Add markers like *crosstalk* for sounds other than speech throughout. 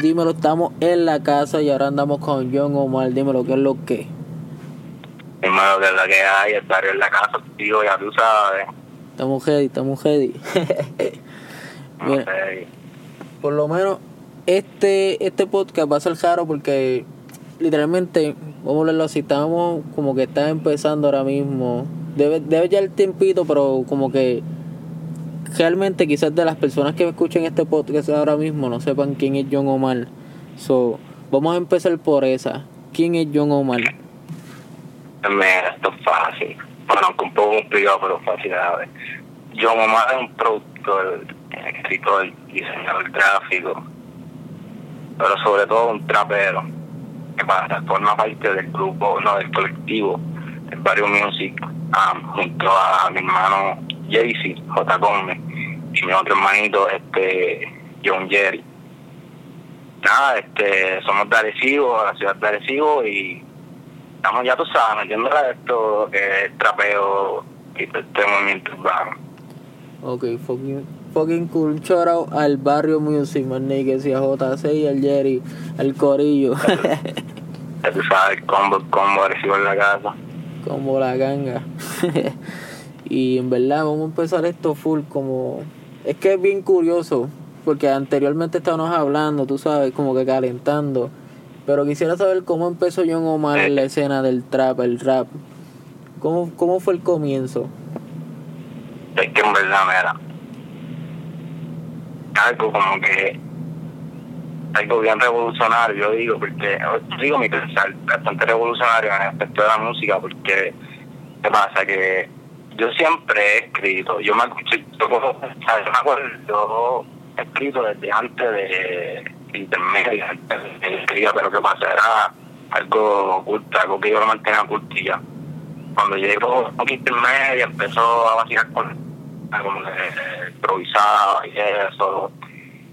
Dímelo, estamos en la casa y ahora andamos con John Omar. Dímelo, ¿qué es lo que? Dímelo, que es la que hay, barrio en la casa, tío, ya tú sabes. Estamos heavy, estamos heavy. *laughs* Mira, por lo menos este este podcast va a ser raro porque literalmente, vamos a hablarlo así, estamos como que está empezando ahora mismo. Debe, debe ya el tiempito, pero como que realmente quizás de las personas que me escuchen este podcast ahora mismo no sepan quién es John Omar. So, vamos a empezar por esa. ¿Quién es John Omar? Mira, esto es fácil. Bueno, un poco complicado, pero fácil a. John Omar es un productor, escritor, diseñador gráfico, pero sobre todo un trapero que pasa, forma parte del grupo, no, del colectivo, del Barrio Music, ah, junto a mi hermano Jaycee, J. Conde, y mi otro hermanito, este, John Jerry. Nada, este, somos de Arecibo, la ciudad de Arecibo, y estamos ya tú sabes metiéndole a esto que es trapeo y este movimiento urbano. Ok, fucking, fucking cool. Shout out al barrio Music, man, niggas, y a JC y al Jerry, al Corillo. Ya tú sabes el combo, el combo Arecibo en la casa. como la ganga. *laughs* y en verdad vamos a empezar esto full como... Es que es bien curioso, porque anteriormente estábamos hablando, tú sabes, como que calentando. Pero quisiera saber cómo empezó John Omar en la escena del trap, el rap. ¿Cómo, cómo fue el comienzo? Es que en verdad, mira, algo como que, algo bien revolucionario, yo digo, porque, yo digo mi pensar, bastante revolucionario en el aspecto de la música, porque, ¿qué pasa? Que yo siempre he escrito, yo me, yo, yo, he escrito desde antes de intermedia, escribir, pero ¿qué pasa? Era algo oculto, algo que yo lo mantenía oculto ya cuando llegó a intermedia empezó a vacilar con como que improvisaba y eso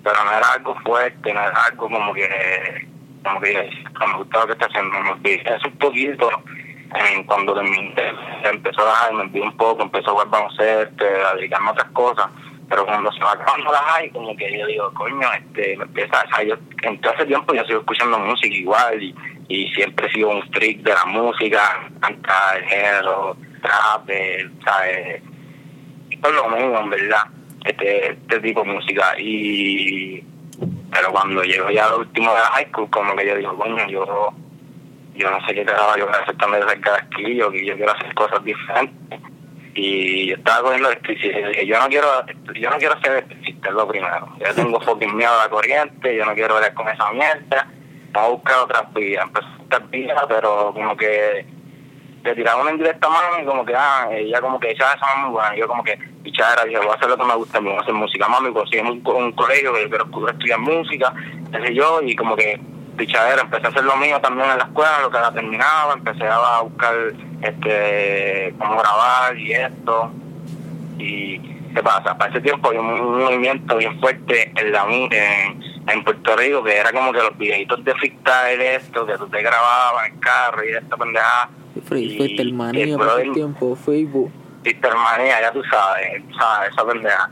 pero no era algo fuerte no era algo como que como que me gustaba que está haciendo me olvidé eso un poquito cuando terminé empezó a dejar me olvidé un poco empezó a jugar baloncesto a dedicarme a otras cosas pero cuando se va acabando la high como que yo digo coño este me empieza o sea, yo en todo ese tiempo yo sigo escuchando música igual y y siempre he sido un freak de la música, cantar, el género, trap, el, ¿sabes? Todo lo mismo, en verdad, este, este tipo de música. Y pero cuando llego ya a lo último de la high school, como que yo digo, coño, yo, yo no sé qué carajo yo voy a hacer también de cerca de aquí, yo, yo quiero hacer cosas diferentes. Y yo estaba cogiendo electricidad, yo no quiero, yo no quiero ser electricista, es lo primero. Yo tengo *laughs* fucking miedo a la corriente, yo no quiero ver con esa mierda vamos a buscar otras vías, empezó a buscar vías, pero como que te tiraron una indirecta mano y como que, ah, ella como que esa esa muy buena, yo como que, pichadera, dije, voy a hacer lo que me gusta, voy a hacer música, mami, conseguí un, un colegio que yo quiero estudiar música, qué sé yo, y como que, pichadera, empecé a hacer lo mío también en la escuela, lo que la terminaba, empecé a buscar, este, cómo grabar y esto, y, ¿qué pasa? Para ese tiempo había un, movimiento bien fuerte en la en, en Puerto Rico, que era como que los videitos de freestyle, esto, que tú te grababas en el carro y esta pendejada. El y manía el por brother- tiempo, Facebook. Manía, ya tú sabes, sabes, esa pendeja.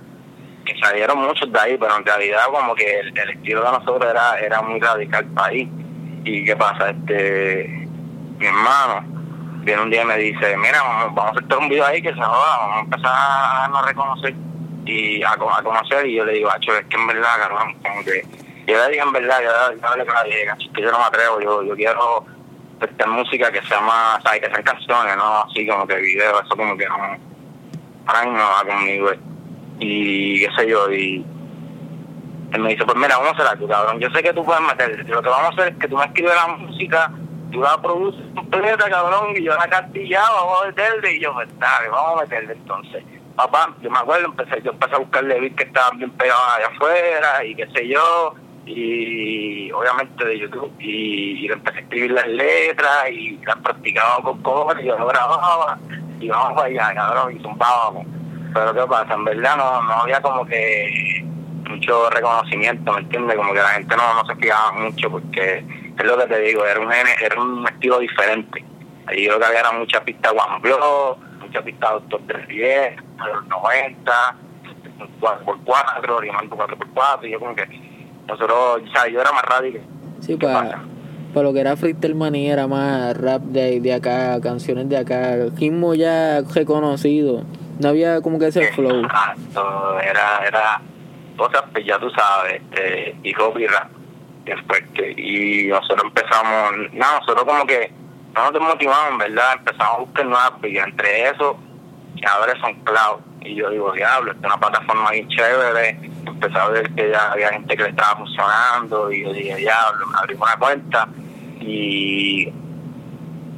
Que salieron muchos de ahí, pero en realidad como que el, estilo de nosotros era, era muy radical para ahí. Y qué pasa, este, mi hermano viene un día y me dice, mira, vamos, a hacer un video ahí que se joda, vamos a empezar a darnos a reconocer y a, co- a conocer y yo le digo, acho, es que en verdad, cabrón, como que yo le dije en verdad, yo, yo le dije, "Cacho, es que yo no me atrevo, yo, yo quiero esta música que sea más, ¿sabes? que sean canciones, no así como que video, eso como que no, ahora mismo no va conmigo. Y qué sé yo, y él me dice, pues mira, vamos a hacer algo, cabrón, yo sé que tú puedes meter, lo que vamos a hacer es que tú me escribes la música, tú la produces completa, cabrón, y yo la cartillaba, vamos a meterle, y yo, pues dale, vamos a meterle entonces. Papá, yo me acuerdo, empecé, yo empecé a buscarle beats que estaban bien pegados allá afuera, y qué sé yo, y obviamente de YouTube, y, y empecé a escribir las letras, y las practicaba con cosas, y yo lo grababa, y vamos allá, cabrón, y zumbábamos. Pero qué pasa, en verdad no, no había como que mucho reconocimiento, ¿me entiendes? Como que la gente no, no se fijaba mucho porque es lo que te digo, era un era un estilo diferente. Allí yo lo que había era mucha pista One Block, mucha pista Doctor del 10, de los 90, 4x4, rimando 4x4, y yo como que nosotros, o sea, yo era más radical. Sí, para, para lo que era Freestyle Manía era más rap de, de acá, canciones de acá, ritmo ya reconocido. No había como que ese flow. Exacto, era, era cosas pues ya tú sabes, este, y hip y rap, bien fuerte. Y nosotros empezamos, no, nosotros como que no nos desmotivamos, ¿verdad? Empezamos a buscar nuevas y entre eso, que ahora son cloud. Y yo digo, diablo, es una plataforma bien chévere. Empecé a ver que ya había gente que le estaba funcionando y yo dije, diablo, me abrí una cuenta y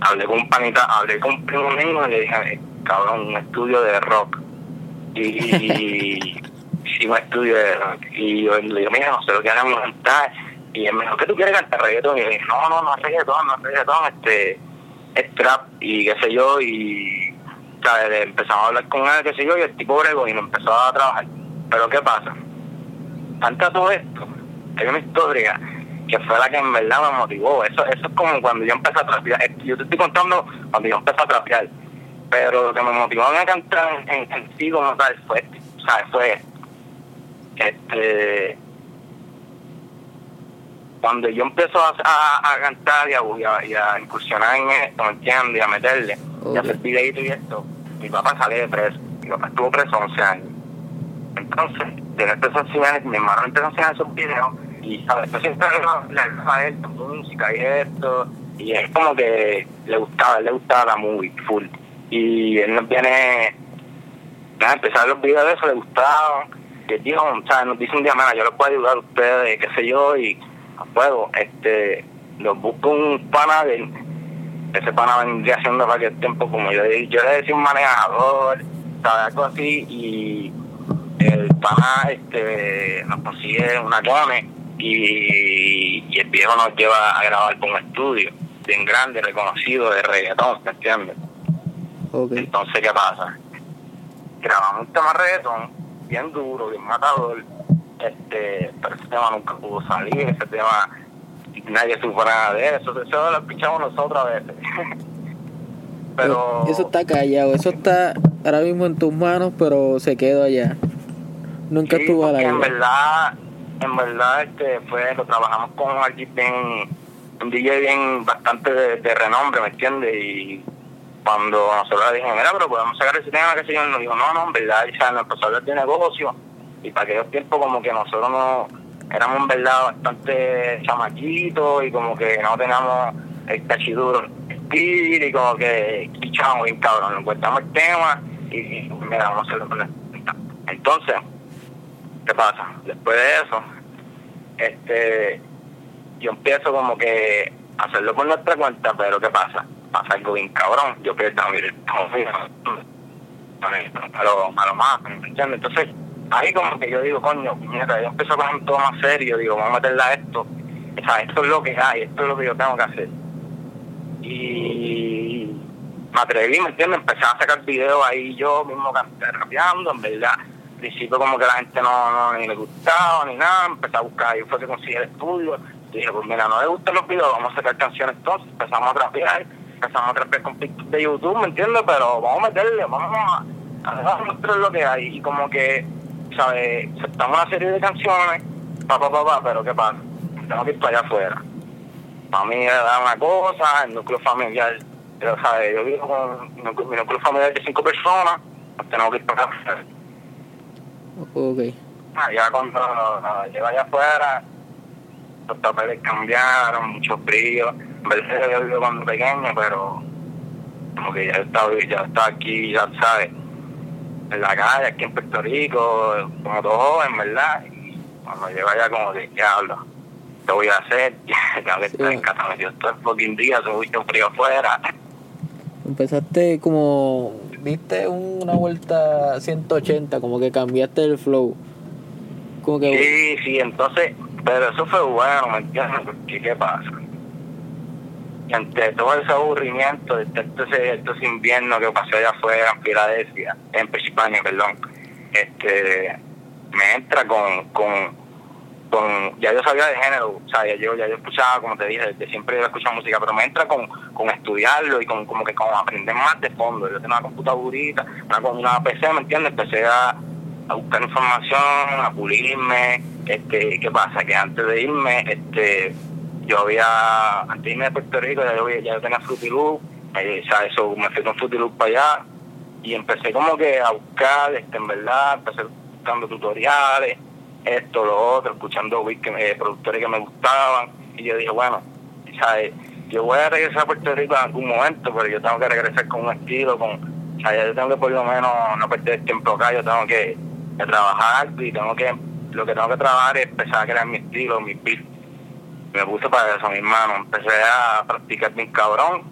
hablé con un panita, hablé con un primo mío y le dije, cabrón, un estudio de rock. Y, y *laughs* un estudio de rock. Y yo le digo, mira, no sé lo que hagamos cantar. Y él me dijo, ¿qué tú quieres cantar reggaetón? Y yo dije, no, no, no es reggaetón, no es reggaetón, este, es trap y qué sé yo. Y ¿sabes? empezamos a hablar con él, qué sé yo, y el tipo bregó y me empezó a trabajar. Pero ¿qué pasa? Canta todo esto, hay una historia que fue la que en verdad me motivó. Eso, eso es como cuando yo empecé a trapear. Yo te estoy contando cuando yo empecé a trapear. Pero lo que me motivó a cantar en, en, sí como tal fue, ¿sabes? Fue este cuando yo empiezo a, a, cantar y a, y a, incursionar en esto, ¿me entiendes? Y a meterle, y a hacer videitos y esto, mi papá sale de preso. Mi papá estuvo preso 11 años. Entonces, desde estos 11 años, mi hermano empezó a hacer esos videos y, ¿sabes? Yo siempre le a él música y esto, y es como que le gustaba, le gustaba la movie full. Y él nos viene, a empezar los videos de eso, le gustaba. Y él dijo, ¿sabes? Nos dice un día, yo les puedo ayudar a ustedes, qué sé yo, y a este, los busco un pana de, ese pana vendría haciendo aquel tiempo como yo, yo le decía un manejador, ¿sabes? Algo así, y el pana este, nos consigue una cone y, y, el viejo nos lleva a grabar con un estudio bien grande, reconocido de reggaetón, ¿me entiendes? Entonces, ¿qué pasa? Grabamos un tema reggaetón bien duro, bien matador, este, pero ese tema nunca pudo salir, ese tema nadie supo nada de eso, eso lo escuchamos nosotros a veces. *laughs* pero eso está callado, eso está ahora mismo en tus manos, pero se quedó allá. Nunca estuvo a la En verdad, en verdad este fue, lo trabajamos con alguien bien, un DJ bien bastante de, renombre, ¿me entiendes? Y cuando nosotros le dijimos, mira, pero podemos sacar ese tema, que se yo, nos dijo, no, no, en verdad, ya nos empezó a hablar de negocio y para aquellos tiempos como que nosotros no éramos en verdad bastante chamaquitos y como que no teníamos el cachiduro y como que pichamos bien cabrón, nos encontramos el tema y, y mira, vamos a hacerlo con Entonces, ¿qué pasa? Después de eso, este yo empiezo como que a hacerlo por nuestra cuenta, pero ¿qué pasa? Pasa algo bien cabrón, yo pierdo mi a lo, a lo más, ¿me entiendes? Entonces, ahí como que yo digo, coño, mira, yo empiezo a coger todo más serio, digo, vamos a meterla a esto. O sea, esto es lo que hay, esto es lo que yo tengo que hacer. Y me atreví, ¿me entiendes? Empecé a sacar videos ahí yo mismo rapeando, en verdad. Al principio como que la gente no, no ni le gustaba ni nada, empecé a buscar, ahí fue que conseguí el estudio. dije, pues mira, no le gustan los videos, vamos a sacar canciones entonces, empezamos a rapear, empezamos a rapear con de YouTube, ¿me entiendes? Pero vamos a meterle, vamos a, a mostrar lo que hay. Y como que ¿sabes? Estamos una serie de canciones, papá, papá, pero ¿qué pasa? Tengo que ir para allá afuera. Para mí da una cosa, el núcleo familiar, ¿sabes? Yo vivo con mi núcleo familiar de cinco personas, pues tengo que ir para allá afuera. Ok. Ya cuando llego allá afuera, los papeles cambiaron, mucho frío. De yo vivo cuando pequeño, pero como que ya estaba, ya estaba aquí, ya sabes en la calle, aquí en Puerto Rico, como todo joven, ¿verdad? Y cuando llego allá como que, ¿qué hablo? ¿Qué voy a hacer? *laughs* Tengo que estar en casa metido todo el fucking día, se un frío afuera. Empezaste como, diste una vuelta 180, como que cambiaste el flow. Como que... Sí, sí, entonces, pero eso fue bueno, ¿me entiendes? Porque, ¿qué pasa? Ante todo ese aburrimiento de este, estos inviernos que pasé allá afuera en Filadelfia, en Pensilvania, perdón, este, me entra con, con, con, ya yo sabía de género, o sea, ya yo, ya yo escuchaba, como te dije, de siempre yo escuchado música, pero me entra con, con estudiarlo y con como que con aprender más de fondo. Yo tenía una computadorita, una, una PC, ¿me entiendes? Empecé a, a buscar información, a pulirme, este, ¿qué pasa? Que antes de irme, este, yo había, antes de irme de Puerto Rico, ya yo, ya yo tenía Fruity eh, o sea, eso, me fui con Fruity para allá, y empecé como que a buscar, este, en verdad, empecé buscando tutoriales, esto, lo otro, escuchando eh, productores que me gustaban, y yo dije, bueno, ¿sabes? yo voy a regresar a Puerto Rico en algún momento, pero yo tengo que regresar con un estilo, con, o sea, yo tengo que por lo menos no perder tiempo acá, yo tengo que, trabajar y tengo que, lo que tengo que trabajar es empezar a crear mi estilo, mi beat. Me puse para eso, mi hermano, empecé a practicar bien cabrón,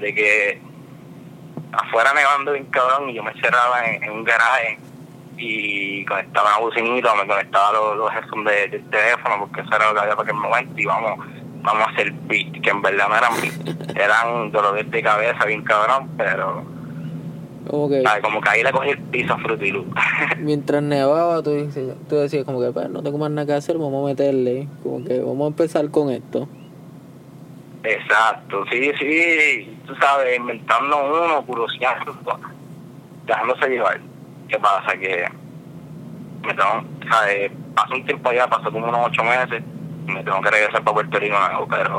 de que afuera nevando bien cabrón y yo me cerraba en, un garaje y conectaba una bocinita, me conectaba los, los headphones de, del teléfono porque eso era lo que había para aquel momento y vamos vamos a hacer beat, que en verdad no eran beat, eran dolores de cabeza bien cabrón, pero como que, como que ahí le cogí el piso a Frutilú. *laughs* mientras nevaba, tú, dices, tú decías como que pues, no tengo más nada que hacer, vamos a meterle, como que vamos a empezar con esto. Exacto, sí, sí, tú sabes, inventando uno, curioseando, dejándose llevar. ¿Qué pasa? Que me tengo, ¿sabes? Pasó un tiempo allá, pasó como unos ocho meses, me tengo que regresar para Puerto Rico pero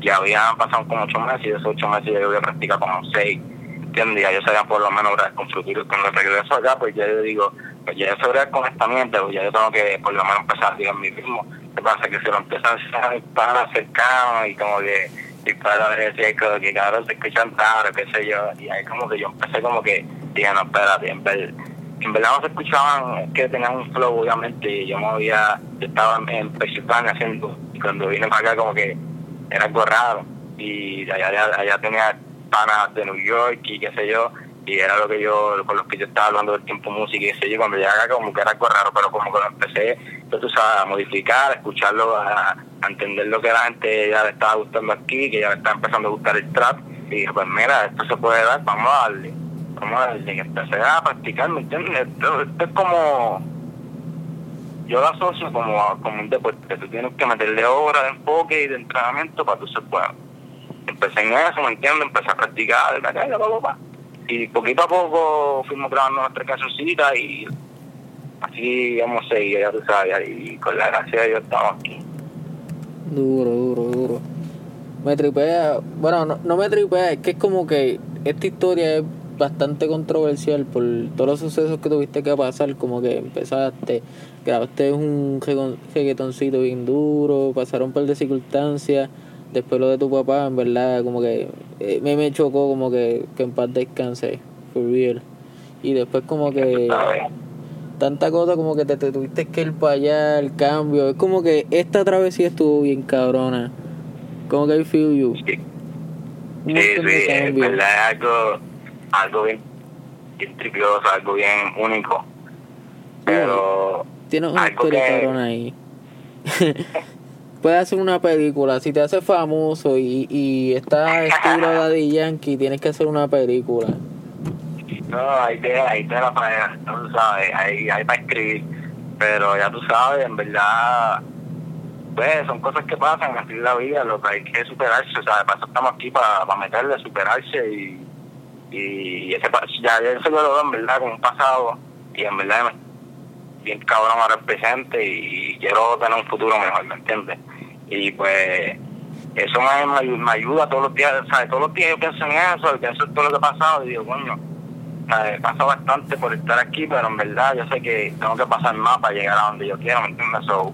ya habían pasado como ocho meses y de esos ocho meses yo había practicado como seis, ¿entiendes? Yo sabía por lo menos con futuro cuando regreso acá, pues ya yo digo, pues ya yo sé con esta mierda, pues ya yo tengo que por lo menos empezar a decir mí mismo. ¿Qué pasa? Que se lo empiezan a para cercano y como que y para decir que cabrón se escuchan raro, qué sé yo, y ahí como que yo empecé como que dije, no, espérate, en vez en verdad no se escuchaban, que tenían un flow, obviamente, yo me había, estaba en Pensilvania haciendo, y cuando vine para acá como que era algo y allá, allá, tenía panas de New York y qué sé yo, y era lo que yo, con los que yo estaba hablando del tiempo música y qué sé yo, cuando llegué acá como que era algo raro, pero como que lo empecé, pues, sabes, a modificar, a escucharlo, a, entender lo que la gente ya le estaba gustando aquí, que ya le estaba empezando a gustar el trap, y dije, pues mira, esto se puede dar, vamos a darle como desde que empecé a practicar, ¿me entiendes? Esto, es como, yo lo asocio como, como un deporte, tú tienes que meterle horas de enfoque y de entrenamiento para tú ser bueno. Empecé en eso, ¿me entiendes? Empecé a practicar, y poquito a poco fuimos grabando nuestra casocita y así vamos a seguir, ya tú sabes, y con la gracia de Dios estamos aquí. Duro, duro, duro. Me tripea, bueno, no, no me tripea, es que es como que esta historia es bastante controversial por todos los sucesos que tuviste que pasar, como que empezaste, grabaste un reggaetoncito bien duro, pasaron de circunstancias, después lo de tu papá, en verdad, como que eh, me, me chocó como que, que en paz descanse, for real. Y después como que tanta cosa como que te, tuviste que ir para allá, el cambio, es como que esta travesía estuvo bien cabrona. Como que I feel you. Sí, sí, sí verdad, algo algo bien, bien tripioso, algo bien único. Pero. Tienes una historia cabrón ahí. *laughs* Puedes hacer una película. Si te haces famoso y, y estás estilo *laughs* Daddy Yankee, tienes que hacer una película. No, ahí te, ahí te la para, tú sabes, ahí, ahí para escribir. Pero ya tú sabes, en verdad, pues son cosas que pasan así en la vida, lo que hay que superarse, o sea, para eso estamos aquí, para, para meterle, superarse y y ese ya ese lo veo en verdad como un pasado y en verdad bien cabrón ahora el presente y quiero tener un futuro mejor, ¿me entiendes? Y pues eso me, me, ayuda todos los días, ¿sabes? Todos los días yo pienso en eso, pienso en todo lo que ha pasado y digo, coño, he pasado bastante por estar aquí, pero en verdad yo sé que tengo que pasar más para llegar a donde yo quiero, ¿me entiendes? So,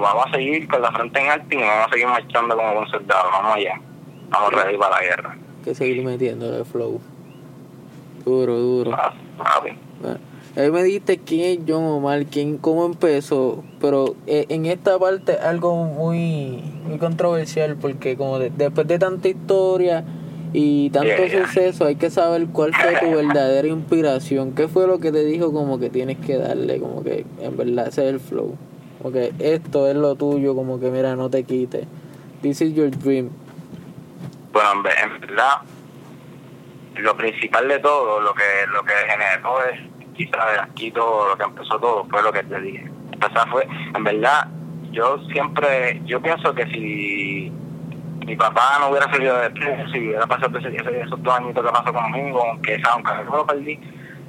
vamos a seguir con la frente en alto y vamos a seguir marchando como un soldado, vamos allá, vamos a ready para la guerra. Que seguir metiendo el flow. Duro, duro. Ah, ahí me dijiste quién es John Omar, quién, cómo empezó, pero eh, en esta parte algo muy, muy controversial porque como después de tanta historia y tanto suceso hay que saber cuál fue tu verdadera inspiración, qué fue lo que te dijo como que tienes que darle, como que en verdad ese es el flow, como que esto es lo tuyo, como que mira no te quites, this is your dream. Bueno, en verdad lo principal de todo, lo que lo que generó es quizás aquí todo, lo que empezó todo, fue lo que te dije. O fue, en verdad, yo siempre, yo pienso que si mi papá no hubiera salido de preso, si hubiera pasado esos, dos añitos que pasó conmigo, aunque, aunque no lo perdí,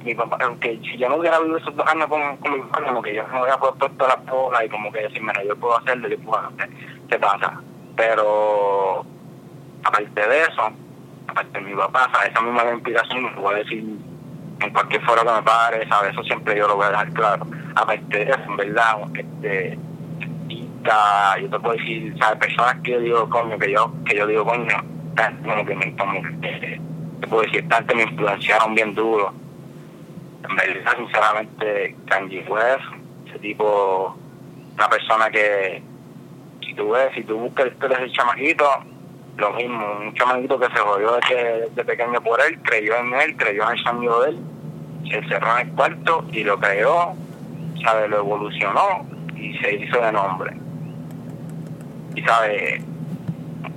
mi papá, aunque si yo no hubiera vivido esos dos años con, mi papá, como que yo no hubiera puesto la bola y como que decirme, no, yo puedo hacerlo, yo puedo hacer, ¿qué pasa? Pero, aparte de eso, aparte de mi papá, ¿sabes? esa misma inspiración, me voy a decir en cualquier foro que me pare, ¿sabes? Eso siempre yo lo voy a dejar claro. Aparte de eso, en verdad, este, yo te puedo decir, ¿sabes? Personas que yo digo, coño, que yo, que yo digo, coño, como que me, como te puedo decir, tanto me influenciaron bien duro. En verdad, sinceramente, Kanye West, ese tipo, una persona que, si tú ves, si tú buscas el ese chamaquito, lo mismo, un chamaquito que se jodió desde, de pequeño por él, creyó en él, creyó en el sonido de él, se encerró en el cuarto y lo creó, ¿sabes? Lo evolucionó y se hizo de nombre. Y, ¿sabes?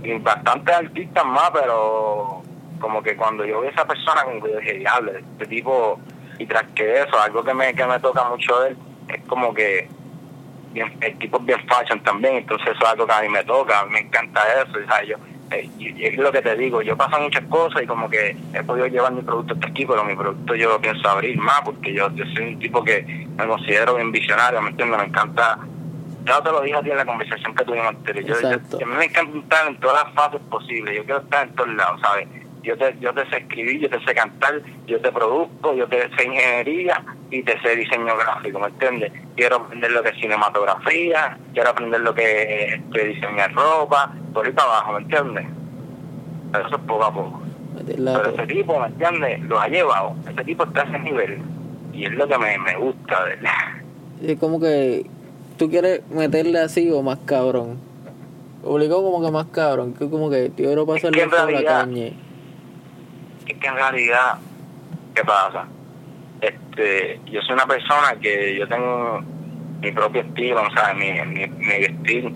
Y bastantes artistas más, pero como que cuando yo vi a esa persona, como que dije, diablo, este tipo, y tras que eso, algo que me, que me toca mucho él, es como que bien, el tipo es bien fashion también, entonces eso es algo que a mí me toca, me encanta eso, ¿sabes? Yo, y, es lo que te digo, yo paso muchas cosas y como que he podido llevar mi producto hasta aquí, pero mi producto yo pienso abrir más porque yo, yo soy un tipo que me considero bien visionario, ¿me entiendes? Me encanta, ya te lo dije a ti en la conversación que tuvimos anterior, yo, a mí me encanta estar en todas las fases posibles, yo quiero estar en todos lados, ¿sabes? Yo te, yo te sé escribir, yo te sé cantar, yo te produzco, yo te sé ingeniería y te sé diseño gráfico, ¿me entiendes? Quiero aprender lo que es cinematografía, quiero aprender lo que es este, diseñar ropa, por ahí para abajo, ¿me entiendes? Pero eso es poco a poco. Pero ese tipo, ¿me entiendes? Lo ha llevado, ese tipo está a ese nivel y es lo que me, me gusta, ¿verdad? *laughs* Es como que tú quieres meterle así o más cabrón. Obligado como que más cabrón, que como que yo quiero pasarle por la caña es que en realidad, ¿qué pasa? Este, yo soy una persona que yo tengo mi propio estilo, sea, mi, mi, mi estilo,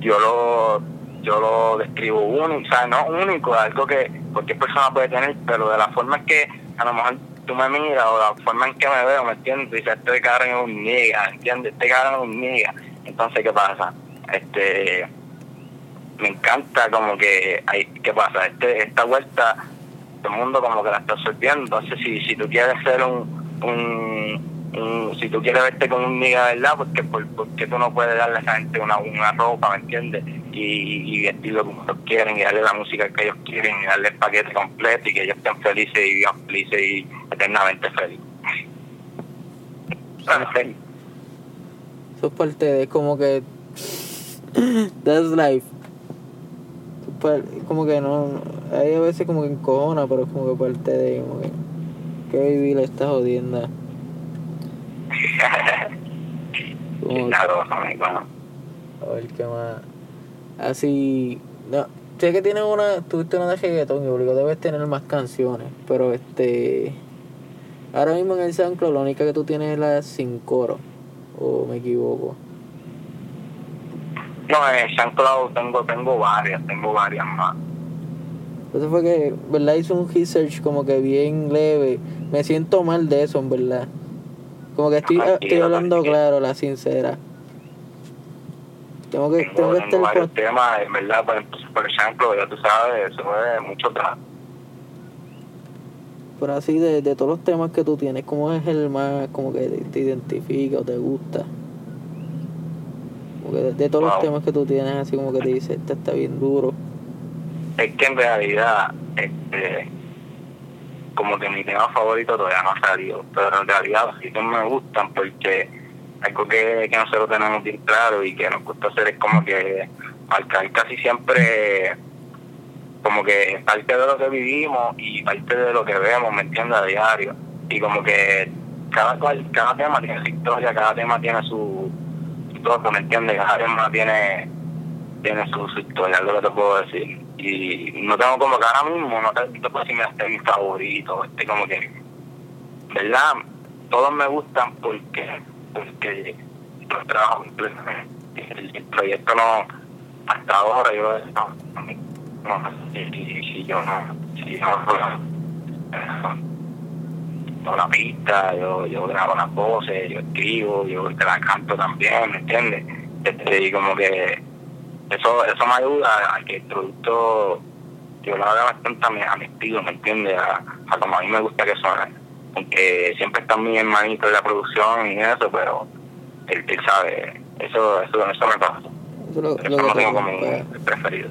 yo lo, yo lo describo único, o no único, algo que cualquier persona puede tener, pero de la forma en que a lo mejor tú me miras o la forma en que me veo, ¿me entiendes? Dices, este cabrón es un niga, ¿entiendes? Este cabrón es un niga. Entonces, ¿qué pasa? Este, me encanta como que, hay, ¿qué pasa? Este, esta vuelta todo el mundo como que la está absorbiendo. Entonces, si, si tú quieres ser un, un, si tú quieres verte con un niga, ¿verdad? Porque, porque tú no puedes darle a esa gente una, una ropa, ¿me entiendes? Y, y vestirlo como ellos quieren y darle la música que ellos quieren y darle el paquete completo y que ellos estén felices y vivan felices y eternamente felices. Eso es parte de como que *sniffs* that's life como que no hay a veces como que encojona pero es como que parte de como que *laughs* que vivir esta jodienda claro, a ver qué más así no sé que tienes una tuviste una de reggaetón y obligado debes tener más canciones pero este ahora mismo en el SoundCloud la única que tú tienes es la sin coro o me equivoco. No, en SoundCloud tengo, tengo varias, tengo varias más. Eso fue que, ¿verdad? Hice un research como que bien leve. Me siento mal de eso, en verdad. Como que estoy, estoy hablando claro, la sincera. Tengo que, tengo, que estar varios temas, en verdad, por, ejemplo, ya tú sabes, eso es mucho trabajo. Pero así, de, de todos los temas que tú tienes, ¿cómo es el más como que te identifica o te gusta? de, todos los temas que tú tienes, así como que te dice, este está bien duro. Es que en realidad, este, como que mi tema favorito todavía no ha salido, pero en realidad sí que me gustan porque algo que, que nosotros tenemos bien claro y que nos gusta hacer es como que marcar casi siempre como que parte de lo que vivimos y parte de lo que vemos, ¿me entiendes? A diario. Y como que cada, cada tema tiene su historia, cada tema tiene su, todo, ¿me entiendes? Cada tema tiene, tiene su, historia, lo que te puedo decir. Y no tengo como que ahora mismo, no te, puedo decir, este es mi favorito, este como que, ¿verdad? Todos me gustan porque, porque los trabajo completamente. El, proyecto no, hasta ahora yo no, no, si, si, yo no, si yo no, la pista, yo, yo grabo las voces, yo escribo, yo te la canto también, ¿me entiendes? Este, y como que eso eso me ayuda a que el producto yo lo haga bastante a mi, estilo, ¿me entiendes? A, como a mí me gusta que suene. aunque siempre está mi hermanito en la producción y eso, pero él, él sabe, eso, eso, eso me pasa. Lo, Eso lo lo que tengo te como el preferido.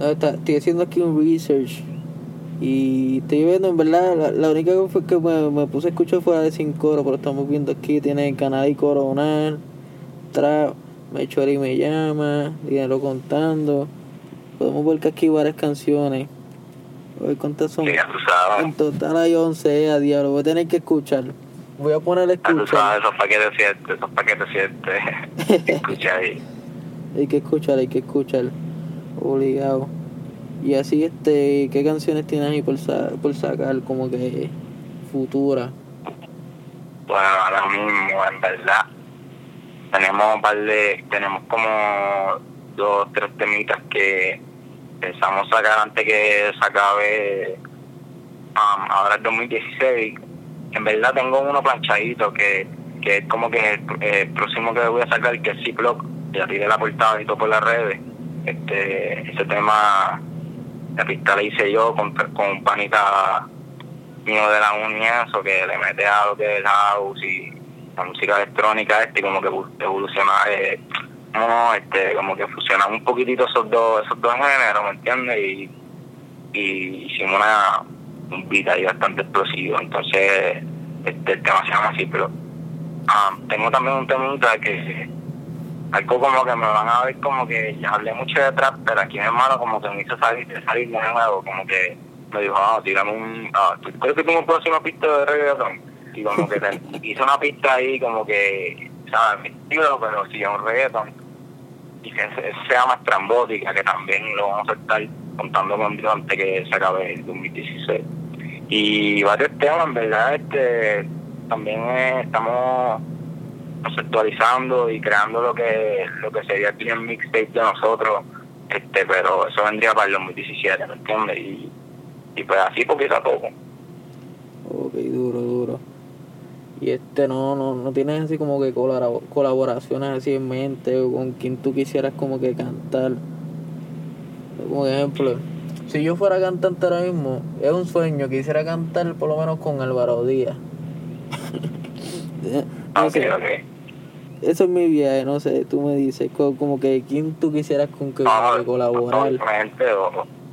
Ah, está- estoy haciendo aquí un research y estoy viendo, en verdad, la, la única cosa fue que me, me puse a escuchar fuera de sin coro, pero estamos viendo aquí, tiene Canal y Coronal, Trap, Mechori me llama, Dinero contando. Podemos que aquí varias canciones. A ver cuántas son. En total hay 11, a diablo, voy a tener que escuchar. Voy a poner a Ya tú sabes, esos paquetes siete, esos paquetes siete. *laughs* Escucha ahí. Hay que escuchar, hay que escuchar. Obligado. Y así, este, ¿qué canciones tienes ahí por, sa- por sacar como que futura? Bueno, ahora mismo, en verdad, tenemos un par de, tenemos como dos, tres temitas que pensamos sacar antes que se acabe um, ahora el 2016. En verdad tengo uno planchadito que, que es como que el, próximo que voy a sacar, que es Ziploc, ya tiré la portada y todo por las redes. Este, ese tema, la pista la hice yo con, con un panita mío de la uni y eso que le mete a lo que es el house y la música electrónica este como que evo- evoluciona eh, no este como que fusionan un poquitito esos dos esos dos géneros me entiendes y, y hicimos una un beat ahí bastante explosivo entonces este el tema se así pero ah, tengo también un temita que algo como que me van a ver como que ya hablé mucho de trap pero aquí mi hermano como que me hizo salir, salir de nuevo como que me dijo, ah, tirame un... ¿tú crees que puedes hacer una pista de reggaeton? Y como que hizo una pista ahí como que, ¿sabes? Mi estilo, pero sí, un reggaeton. Y que se- sea más trambótica, que también lo vamos a estar contando con Dios antes que se acabe el 2016. Y varios temas, en verdad, este también eh, estamos conceptualizando y creando lo que lo que sería el bien mixtape de nosotros este pero eso vendría para el 2017 ¿me entiendes? y, y pues así poquito a poco Ok, duro, duro. Y este, no, no, no tienes así como que colabora- colaboraciones así en mente o con quien tú quisieras como que cantar. Como ejemplo, si yo fuera cantante ahora mismo, es un sueño, quisiera cantar por lo menos con Álvaro Díaz. *laughs* No sé, ok Eso es mi viaje, no sé, tú me dices, co- como que quién tú quisieras con que, No, que colaborar. obviamente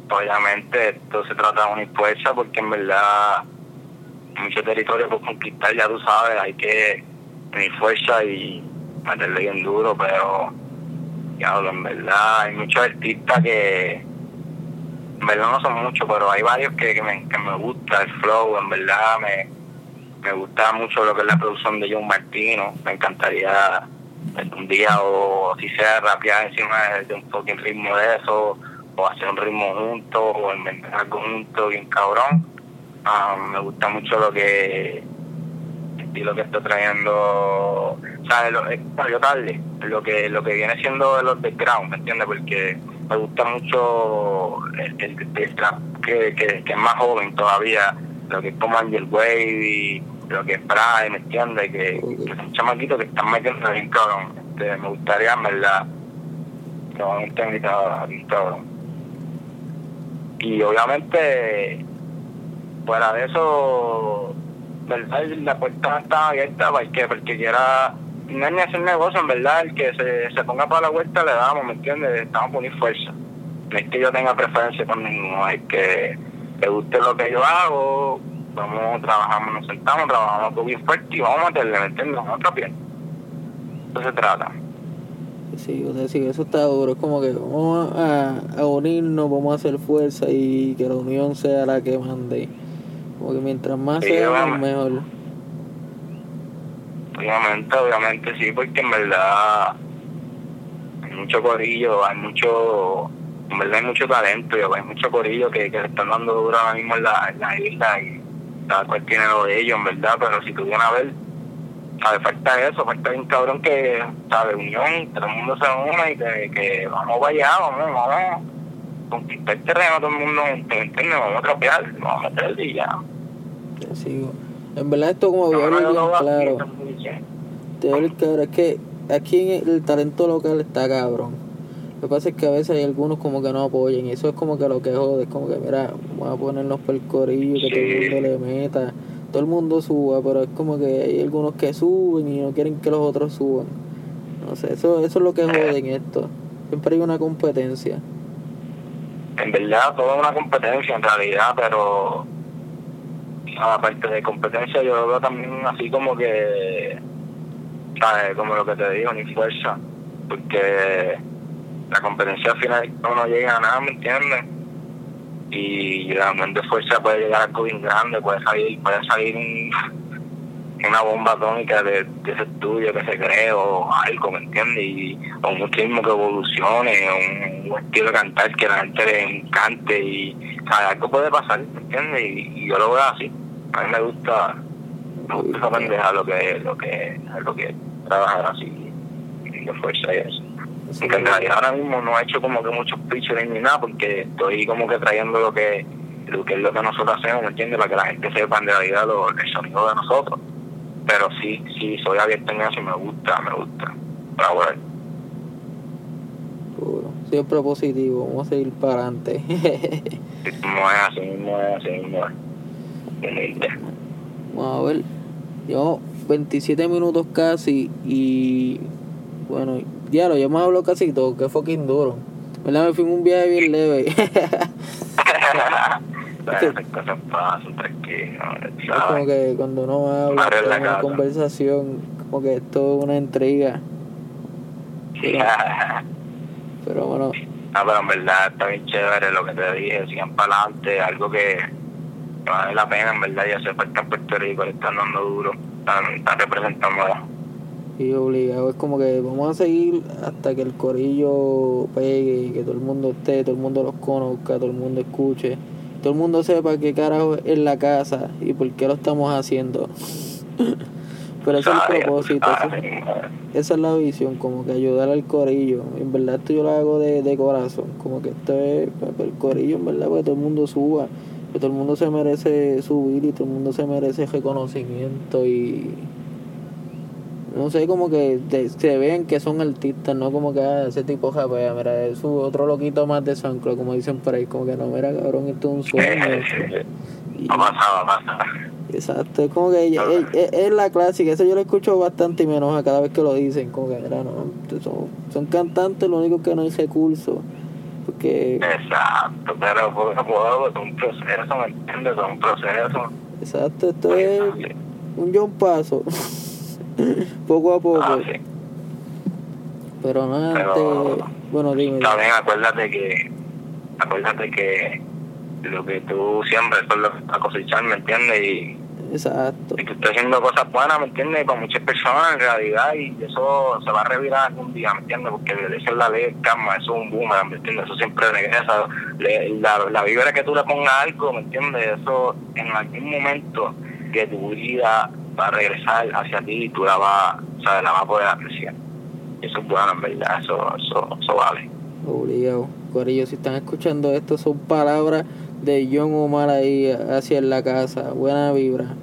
obviamente esto se trata de unir fuerza porque en verdad mucho territorio por conquistar ya tú sabes hay que unir fuerza y meterle bien duro pero diablo, en verdad hay muchos artistas que en verdad no son muchos pero hay varios que, que, me, que me gusta el flow en verdad me, me gusta mucho lo que es la producción de John Martino me encantaría un día o si sea rapear encima de, un fucking ritmo de eso o hacer un ritmo juntos o inventar algo juntos bien cabrón Ah, me gusta mucho lo que estilo que está trayendo sabes lo, eh, salió tarde lo que lo que viene siendo el underground me entiendes porque me gusta mucho el, el, trap que, que, que es más joven todavía lo que es como Angel Wave y lo que es Pride me entiendes que, que son chamaquitos que están metiendo bien cabrón. Este, me gustaría en verdad. Que van a estar invitados y obviamente fuera de eso, ¿verdad? La puerta está abierta para el que, para el que quiera no es ni hacer negocio, en verdad, el que se, se ponga para la vuelta le damos, ¿me entiendes? Estamos por fuerza. No es que yo tenga preferencia con ninguno, es que le guste lo que yo hago, vamos, trabajamos, nos sentamos, trabajamos todo bien fuerte y vamos a meterle, ¿me entiendes? Otra piel. Eso se trata. Sí, o sí, eso está duro. Es como que vamos a, a unirnos, vamos a hacer fuerza y que la unión sea la que mande. Como que mientras más Sí, seamos, vamos. mejor. Obviamente, obviamente sí, porque en verdad hay mucho corillo, hay mucho, en verdad hay mucho talento, y hay mucho corillo que, que le están dando duro ahora mismo en la, en la isla y cada cual tiene lo de ellos, en verdad, pero si tuvieran a ver, ¿sabes? falta eso, falta bien cabrón que, ¿sabes? Unión, todo el mundo se una y que, que vamos para allá, vamos, vamos conquistar el terreno, todo el mundo, ¿me entiendes? Vamos a tropear, vamos a meterle y ya. Te sigo. En verdad esto como No, no, no, claro. Te a hablar claro. Es que aquí en el talento local está cabrón. Lo que pasa es que a veces hay algunos como que no apoyan y eso es como que lo que jode, es como que mira, vamos a ponernos por el corillo, que todo el mundo le meta, todo el mundo suba, pero es como que hay algunos que suben y no quieren que los otros suban. No sé, eso, eso es lo que jode en esto. Siempre hay una competencia. En verdad, todo es una competencia en realidad, pero aparte de competencia, yo lo veo también así como que, ¿sabes? Como lo que te digo, ni fuerza. Porque la competencia al final no llega a nada, ¿me entiendes? Y la unión de fuerza puede llegar a algo bien grande, puede salir, puede salir una bomba atómica de, de, ese estudio que se cree o algo, ¿me entiendes? Y, o un ritmo que evolucione, un, un, estilo de cantar que la gente le encante y ¿sabes? algo puede pasar, ¿me entiendes? Y, yo lo veo así. A mí me gusta, me gusta esa pendeja lo que, lo que, lo que trabajar así de fuerza y eso. Sí. en realidad ahora mismo no he hecho como que muchos pitches ni nada porque estoy como que trayendo lo que lo que es lo que nosotros hacemos, ¿me entiendes? Para que la gente sepa en realidad lo, el sonido de nosotros pero sí, sí, soy abierto en eso y me gusta, me gusta. Ver. Puro. Siempre positivo, vamos a seguir para adelante. *laughs* mismo es, así mismo es, así mismo es. Vamos a ver. Yo 27 minutos casi y bueno, ya lo, yo me hablo casi todo, que fucking duro. ¿Verdad? Me fui en un viaje bien leve. *laughs* Las cosas pasan tranquilo. Es como que cuando uno habla una conversación, como que es todo una intriga. Pero, pero bueno. Ah, pero en verdad está bien chévere lo que te dije, sigan para adelante, algo que, que vale la pena, en verdad, ya se falta en Puerto Rico, le están dando duro, están, están representando. Y obligado, es como que vamos a seguir hasta que el corillo pegue, que todo el mundo esté, todo el mundo los conozca, todo el mundo escuche todo el mundo sepa qué carajo es la casa y por qué lo estamos haciendo. *laughs* Pero ese es el propósito, esa es la visión, como que ayudar al corillo. En verdad esto yo lo hago de, de corazón, como que esto es para el corillo, en verdad, que todo el mundo suba, que todo el mundo se merece subir y todo el mundo se merece reconocimiento y no sé, como que se ven que son artistas, no como que ah, ese tipo japea, mira, es otro loquito más de Sanclo, como dicen por ahí, como que no, mira, cabrón, esto es un sueño. y, pasar, Exacto, es como que ella, es, es, la clásica, eso yo lo escucho bastante y me enoja cada vez que lo dicen, como que mira, no, son, son cantantes, lo único que no hay recursos. Porque... Exacto, pero es un proceso, ¿me entiendes? Es un proceso. Exacto, esto es un John Paso. *laughs* poco a poco. Ah, sí. Pero no Pero, bueno, dime. También acuérdate que, acuérdate que lo que tú siembras es lo que a cosechar, ¿me entiendes? Y, Exacto. Y tú estás haciendo cosas buenas, ¿me entiendes? Con muchas personas en realidad y eso se va a revirar algún día, ¿me entiendes? Porque esa es la ley del karma, eso es un boomerang, ¿me entiendes? Eso siempre regresa. La, la vibra que tú le pongas algo, ¿me entiendes? Eso en algún momento de tu vida va a regresar hacia ti y tú la vas, ¿sabes? La vas a poder apreciar. Eso es bueno, en verdad, eso, eso, eso vale. Obligado. Corillo, si están escuchando esto, son palabras de John Omar ahí hacia la casa. Buena vibra.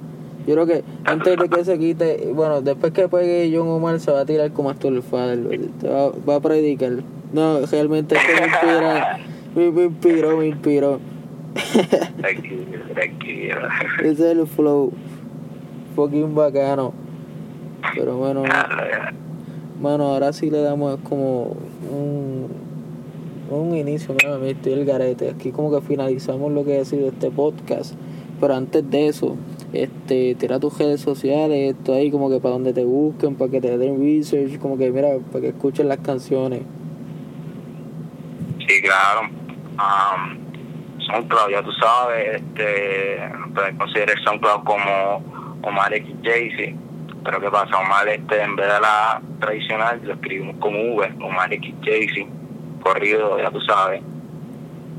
Yo creo que antes de que se quite, bueno, después que pegue John Omar se va a tirar como hasta el Father, va, va a predicar. No, realmente es que me inspira, me, me inspiró, me inspiró. tranquilo, *laughs* tranquilo. Ese es el flow fucking bacano. Pero bueno, mano, ahora sí le damos como un, un inicio, mira, me estoy el garete. Aquí como que finalizamos lo que ha sido este podcast. Pero antes de eso, este, tira tus redes sociales, esto ahí como que para donde te busquen, para que te den research, como que mira, para que escuchen las canciones. Sí, claro. Um, SoundCloud, ya tú sabes, este, puedes considerar SoundCloud como Omar X Jaycee. Pero ¿qué pasa? Omar este, en vez de la tradicional, lo escribimos como V, Omar X Jaycee, corrido, ya tú sabes.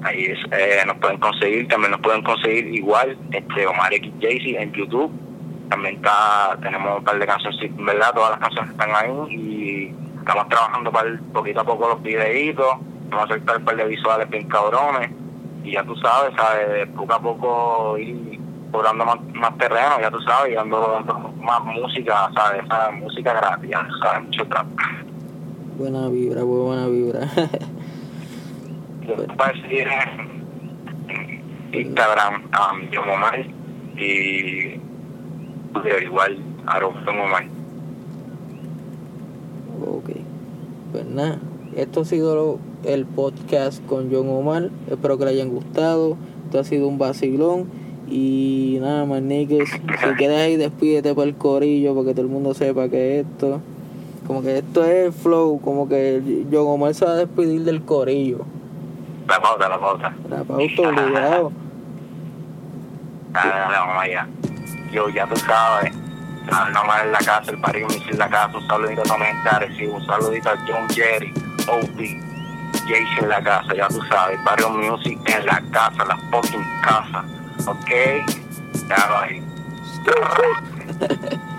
Ahí es, eh, nos pueden conseguir, también nos pueden conseguir igual, este Omar X en YouTube. También está, tenemos un par de canciones, ¿verdad? Todas las canciones están ahí y estamos trabajando para poquito a poco los videitos. Vamos a hacer un par de visuales bien cabrones. Y ya tú sabes, ¿sabes? Poco a poco ir cobrando más, más terreno, ya tú sabes, y dando, más música, ¿sabes? Esa música gratis, ¿sabes? Mucho trap. Buena vibra, buena vibra. *laughs* en, Instagram, um, John Omar, y Twitter igual, Aaron Omar. Ok, pues nada, esto ha sido el podcast con John Omar, espero que le hayan gustado, esto ha sido un vacilón. Y nada más, niggas, si quieres ahí, despídete por el corillo, porque todo el mundo sepa que esto, como que esto es el flow, como que John Omar se va a despedir del corillo. La pauta, la pauta. La pauta, obligado. Dale, dale, vamos allá. Yo, ya tú sabes, nomás en la casa, el parido en la casa, un saludito a Tomás recibo un saludito a John Jerry, Opie, Jason en la casa, ya tú sabes, Barrio Music en la casa, la fucking casa. Ok, ya va ahí. *laughs*